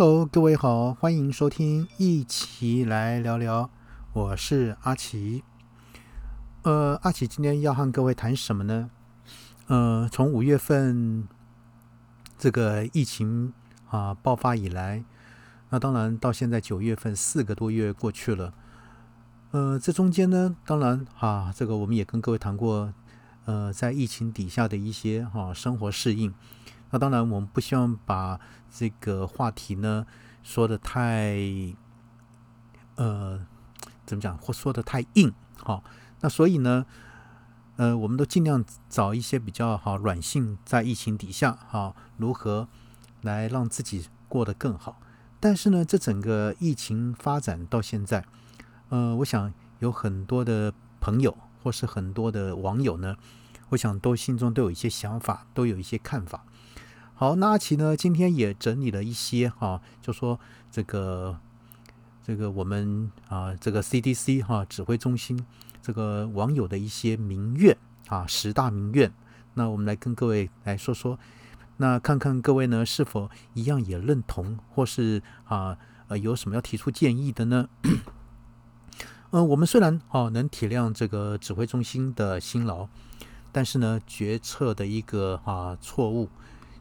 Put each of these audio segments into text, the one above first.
Hello，各位好，欢迎收听，一起来聊聊。我是阿奇。呃，阿奇今天要和各位谈什么呢？呃，从五月份这个疫情啊爆发以来，那当然到现在九月份四个多月过去了。呃，这中间呢，当然哈，这个我们也跟各位谈过，呃，在疫情底下的一些哈生活适应。那当然，我们不希望把这个话题呢说的太，呃，怎么讲或说的太硬，好，那所以呢，呃，我们都尽量找一些比较好软性，在疫情底下，哈，如何来让自己过得更好。但是呢，这整个疫情发展到现在，呃，我想有很多的朋友或是很多的网友呢，我想都心中都有一些想法，都有一些看法。好，那阿奇呢？今天也整理了一些哈，就说这个这个我们啊，这个 CDC 哈指挥中心这个网友的一些民怨啊，十大民怨。那我们来跟各位来说说，那看看各位呢是否一样也认同，或是啊呃有什么要提出建议的呢？嗯，我们虽然哦能体谅这个指挥中心的辛劳，但是呢决策的一个啊错误。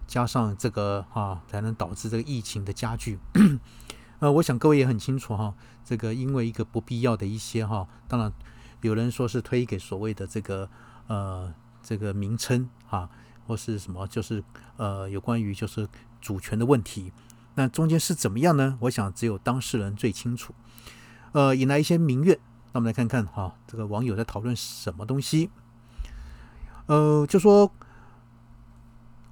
加上这个哈，才能导致这个疫情的加剧。呃，我想各位也很清楚哈，这个因为一个不必要的一些哈，当然有人说是推给所谓的这个呃这个名称哈，或是什么，就是呃有关于就是主权的问题。那中间是怎么样呢？我想只有当事人最清楚。呃，引来一些民怨。那我们来看看哈，这个网友在讨论什么东西？呃，就说。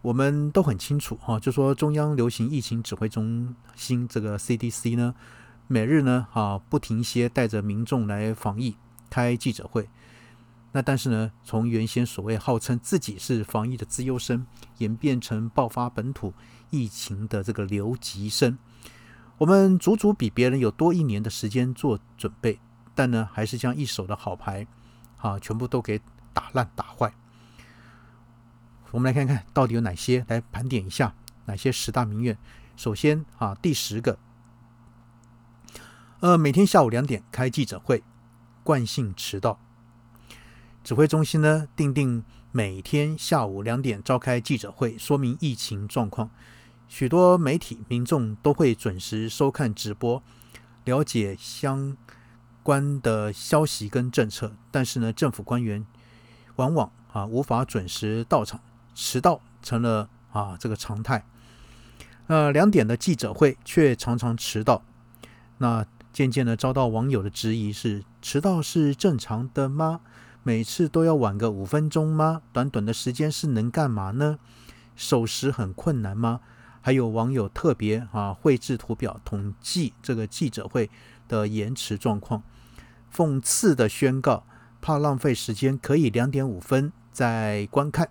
我们都很清楚哈，就说中央流行疫情指挥中心这个 CDC 呢，每日呢啊不停歇带着民众来防疫开记者会。那但是呢，从原先所谓号称自己是防疫的资优生，演变成爆发本土疫情的这个留级生。我们足足比别人有多一年的时间做准备，但呢还是将一手的好牌啊全部都给打烂打坏。我们来看看到底有哪些，来盘点一下哪些十大名怨。首先啊，第十个，呃，每天下午两点开记者会，惯性迟到。指挥中心呢，定定每天下午两点召开记者会，说明疫情状况。许多媒体民众都会准时收看直播，了解相关的消息跟政策。但是呢，政府官员往往啊无法准时到场。迟到成了啊这个常态，呃两点的记者会却常常迟到，那渐渐的遭到网友的质疑是迟到是正常的吗？每次都要晚个五分钟吗？短短的时间是能干嘛呢？守时很困难吗？还有网友特别啊绘制图表统计这个记者会的延迟状况，讽刺的宣告，怕浪费时间可以两点五分再观看。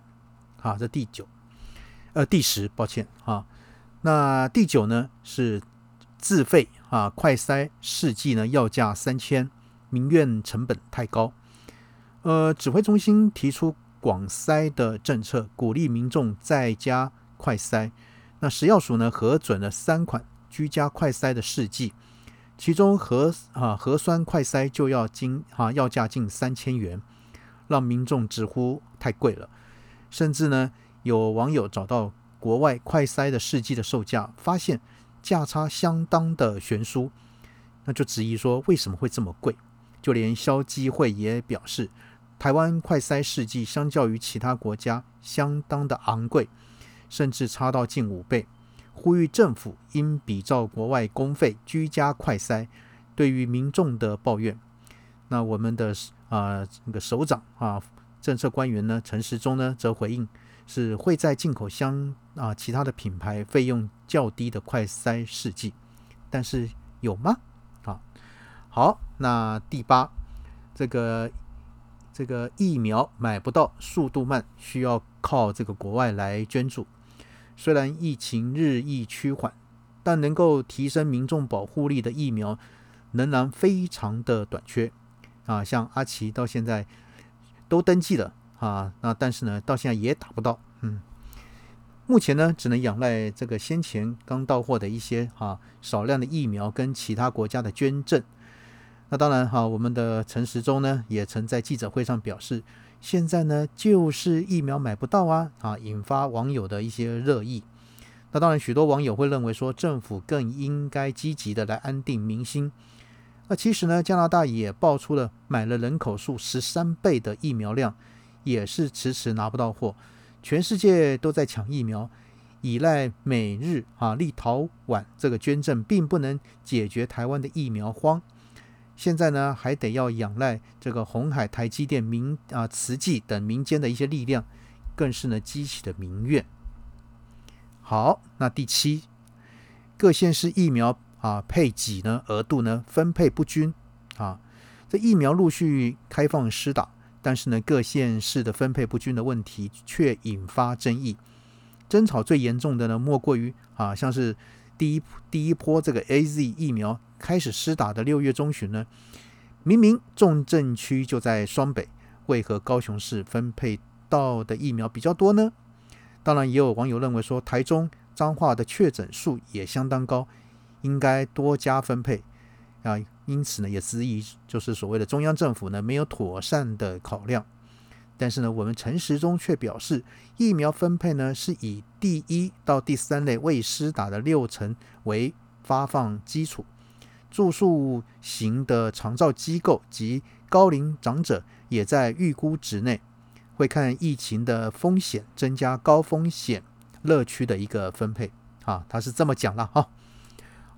啊，这第九，呃，第十，抱歉啊。那第九呢是自费啊，快筛试剂呢要价三千，民怨成本太高。呃，指挥中心提出广筛的政策，鼓励民众在家快筛。那食药署呢核准了三款居家快筛的试剂，其中核啊核酸快筛就要近啊要价近三千元，让民众直呼太贵了。甚至呢，有网友找到国外快筛的试剂的售价，发现价差相当的悬殊，那就质疑说为什么会这么贵？就连消基会也表示，台湾快筛试剂相较于其他国家相当的昂贵，甚至差到近五倍，呼吁政府应比照国外公费居家快筛。对于民众的抱怨，那我们的啊那个首长啊。政策官员呢，陈时中呢，则回应是会在进口香啊其他的品牌费用较低的快筛试剂，但是有吗？啊，好，那第八，这个这个疫苗买不到，速度慢，需要靠这个国外来捐助。虽然疫情日益趋缓，但能够提升民众保护力的疫苗仍然非常的短缺啊，像阿奇到现在。都登记了啊，那但是呢，到现在也打不到。嗯，目前呢，只能仰赖这个先前刚到货的一些啊少量的疫苗跟其他国家的捐赠。那当然哈，我们的陈时中呢，也曾在记者会上表示，现在呢就是疫苗买不到啊，啊，引发网友的一些热议。那当然，许多网友会认为说，政府更应该积极的来安定民心。那其实呢，加拿大也爆出了买了人口数十三倍的疫苗量，也是迟迟拿不到货。全世界都在抢疫苗，依赖美日啊、立陶宛这个捐赠，并不能解决台湾的疫苗荒。现在呢，还得要仰赖这个红海、台积电、民啊、慈济等民间的一些力量，更是呢激起的民怨。好，那第七，各县市疫苗啊配给呢额度呢分配不均啊，这疫苗陆续开放施打。但是呢，各县市的分配不均的问题却引发争议。争吵最严重的呢，莫过于啊，像是第一第一波这个 A Z 疫苗开始施打的六月中旬呢，明明重症区就在双北，为何高雄市分配到的疫苗比较多呢？当然，也有网友认为说，台中彰化的确诊数也相当高，应该多加分配啊。因此呢，也质疑就是所谓的中央政府呢没有妥善的考量。但是呢，我们陈时中却表示，疫苗分配呢是以第一到第三类未施打的六成为发放基础，住宿型的长照机构及高龄长者也在预估值内，会看疫情的风险，增加高风险乐区的一个分配。啊，他是这么讲了哈。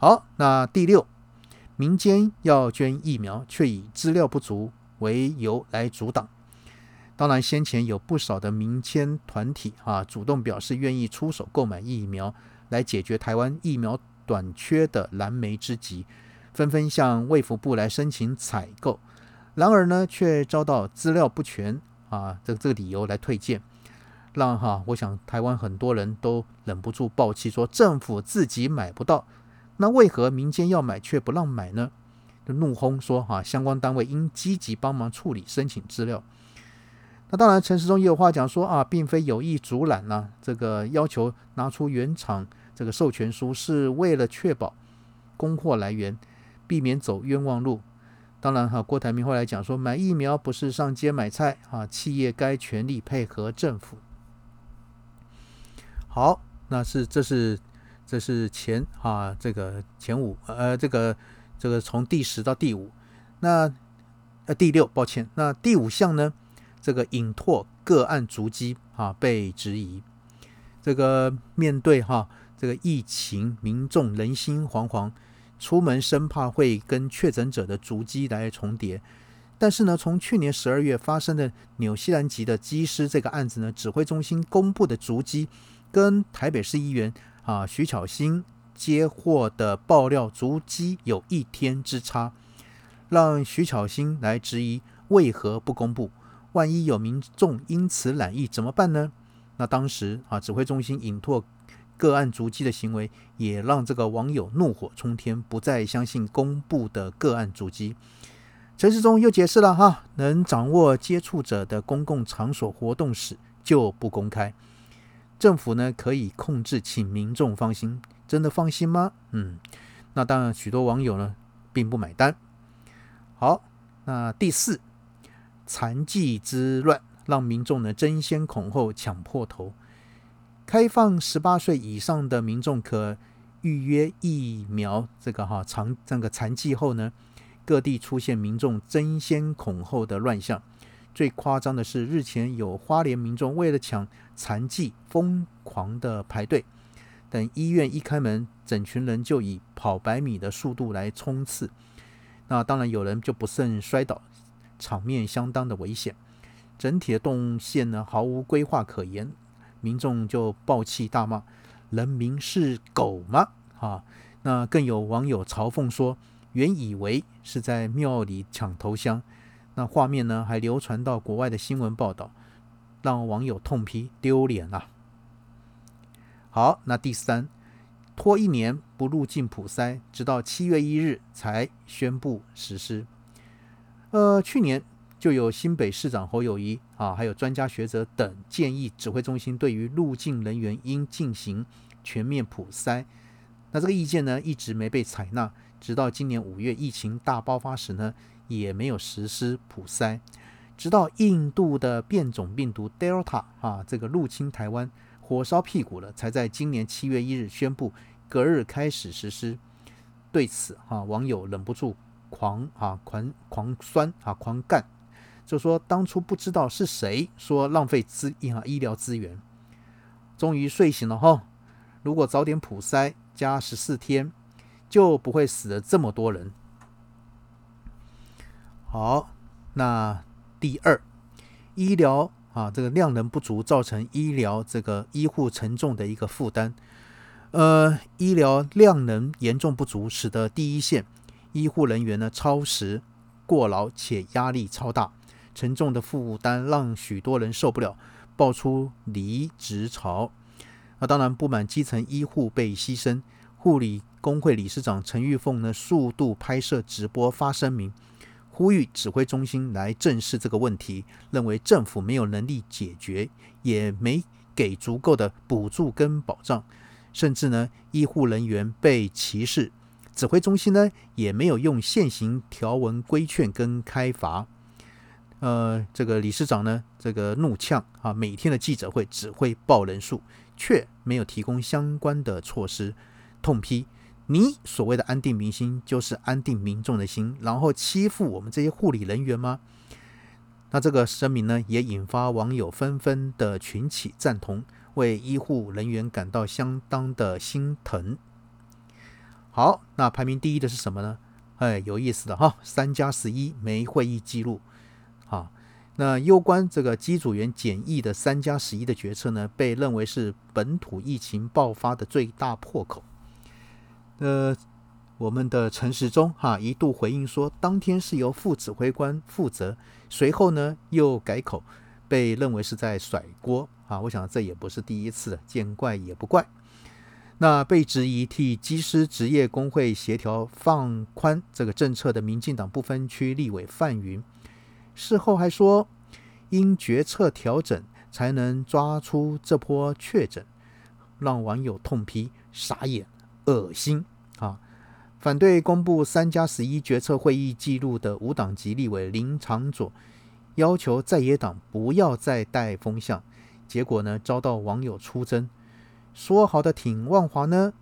好，那第六。民间要捐疫苗，却以资料不足为由来阻挡。当然，先前有不少的民间团体啊，主动表示愿意出手购买疫苗，来解决台湾疫苗短缺的燃眉之急，纷纷向卫福部来申请采购。然而呢，却遭到资料不全啊这这个理由来推荐，让哈，我想台湾很多人都忍不住爆气，说政府自己买不到。那为何民间要买却不让买呢？就怒轰说：“哈，相关单位应积极帮忙处理申请资料。”那当然，陈时中也有话讲说：“啊，并非有意阻拦呢，这个要求拿出原厂这个授权书，是为了确保供货来源，避免走冤枉路。”当然，哈，郭台铭后来讲说：“买疫苗不是上街买菜啊，企业该全力配合政府。”好，那是这是。这是前啊，这个前五，呃，这个这个从第十到第五，那呃第六，抱歉，那第五项呢，这个引拓个案足迹啊被质疑，这个面对哈这个疫情，民众人心惶惶，出门生怕会跟确诊者的足迹来重叠，但是呢，从去年十二月发生的纽西兰籍的机师这个案子呢，指挥中心公布的足迹跟台北市议员。啊，徐巧芯接获的爆料足迹有一天之差，让徐巧芯来质疑为何不公布？万一有民众因此染疫怎么办呢？那当时啊，指挥中心隐拓个案足迹的行为，也让这个网友怒火冲天，不再相信公布的个案足迹。陈世忠又解释了哈，能掌握接触者的公共场所活动史就不公开。政府呢可以控制，请民众放心，真的放心吗？嗯，那当然，许多网友呢并不买单。好，那第四，残疾之乱让民众呢争先恐后抢破头。开放十八岁以上的民众可预约疫苗，这个哈残这个残疾后呢，各地出现民众争先恐后的乱象。最夸张的是，日前有花莲民众为了抢残疾，疯狂的排队。等医院一开门，整群人就以跑百米的速度来冲刺。那当然有人就不慎摔倒，场面相当的危险。整体的动线呢，毫无规划可言，民众就暴气大骂：“人民是狗吗？”啊，那更有网友嘲讽说：“原以为是在庙里抢头香。”那画面呢，还流传到国外的新闻报道，让网友痛批丢脸啊！好，那第三，拖一年不入境普筛，直到七月一日才宣布实施。呃，去年就有新北市长侯友谊啊，还有专家学者等建议，指挥中心对于入境人员应进行全面普筛。那这个意见呢，一直没被采纳，直到今年五月疫情大爆发时呢，也没有实施普筛。直到印度的变种病毒 Delta 啊，这个入侵台湾，火烧屁股了，才在今年七月一日宣布，隔日开始实施。对此啊，网友忍不住狂啊狂狂酸啊狂干，就说当初不知道是谁说浪费资啊医疗资源，终于睡醒了哈。如果早点普筛加十四天，就不会死了这么多人。好，那。第二，医疗啊，这个量能不足，造成医疗这个医护沉重的一个负担。呃，医疗量能严重不足，使得第一线医护人员呢超时、过劳且压力超大，沉重的负担让许多人受不了，爆出离职潮。那当然不满基层医护被牺牲，护理工会理事长陈玉凤呢，速度拍摄直播发声明。呼吁指挥中心来正视这个问题，认为政府没有能力解决，也没给足够的补助跟保障，甚至呢医护人员被歧视，指挥中心呢也没有用现行条文规劝跟开罚。呃，这个理事长呢这个怒呛啊，每天的记者会只会报人数，却没有提供相关的措施，痛批。你所谓的安定民心，就是安定民众的心，然后欺负我们这些护理人员吗？那这个声明呢，也引发网友纷纷的群起赞同，为医护人员感到相当的心疼。好，那排名第一的是什么呢？哎，有意思的哈，三加十一没会议记录。好，那攸关这个机组员检疫的三加十一的决策呢，被认为是本土疫情爆发的最大破口。呃，我们的陈时中哈一度回应说，当天是由副指挥官负责，随后呢又改口，被认为是在甩锅啊。我想这也不是第一次，见怪也不怪。那被质疑替机师职业工会协调放宽这个政策的民进党不分区立委范云，事后还说，因决策调整才能抓出这波确诊，让网友痛批傻眼。恶心啊！反对公布三加十一决策会议记录的无党籍立委林长佐要求在野党不要再带风向，结果呢遭到网友出征，说好的挺万华呢？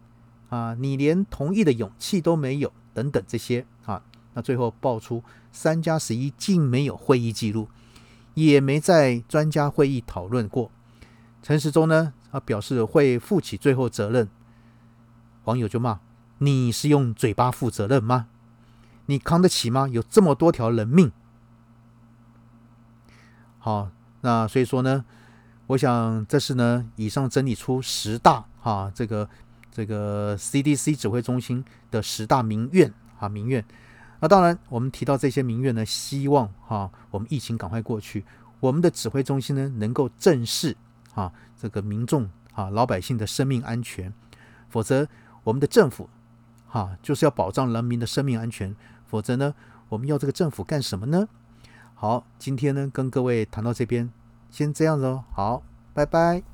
啊，你连同意的勇气都没有，等等这些啊，那最后爆出三加十一竟没有会议记录，也没在专家会议讨论过。陈时中呢啊表示会负起最后责任。网友就骂：“你是用嘴巴负责任吗？你扛得起吗？有这么多条人命。”好，那所以说呢，我想这是呢，以上整理出十大哈，这个这个 CDC 指挥中心的十大民怨啊民怨。那当然，我们提到这些民怨呢，希望哈，我们疫情赶快过去，我们的指挥中心呢，能够正视啊这个民众啊老百姓的生命安全，否则。我们的政府，哈，就是要保障人民的生命安全，否则呢，我们要这个政府干什么呢？好，今天呢，跟各位谈到这边，先这样喽，好，拜拜。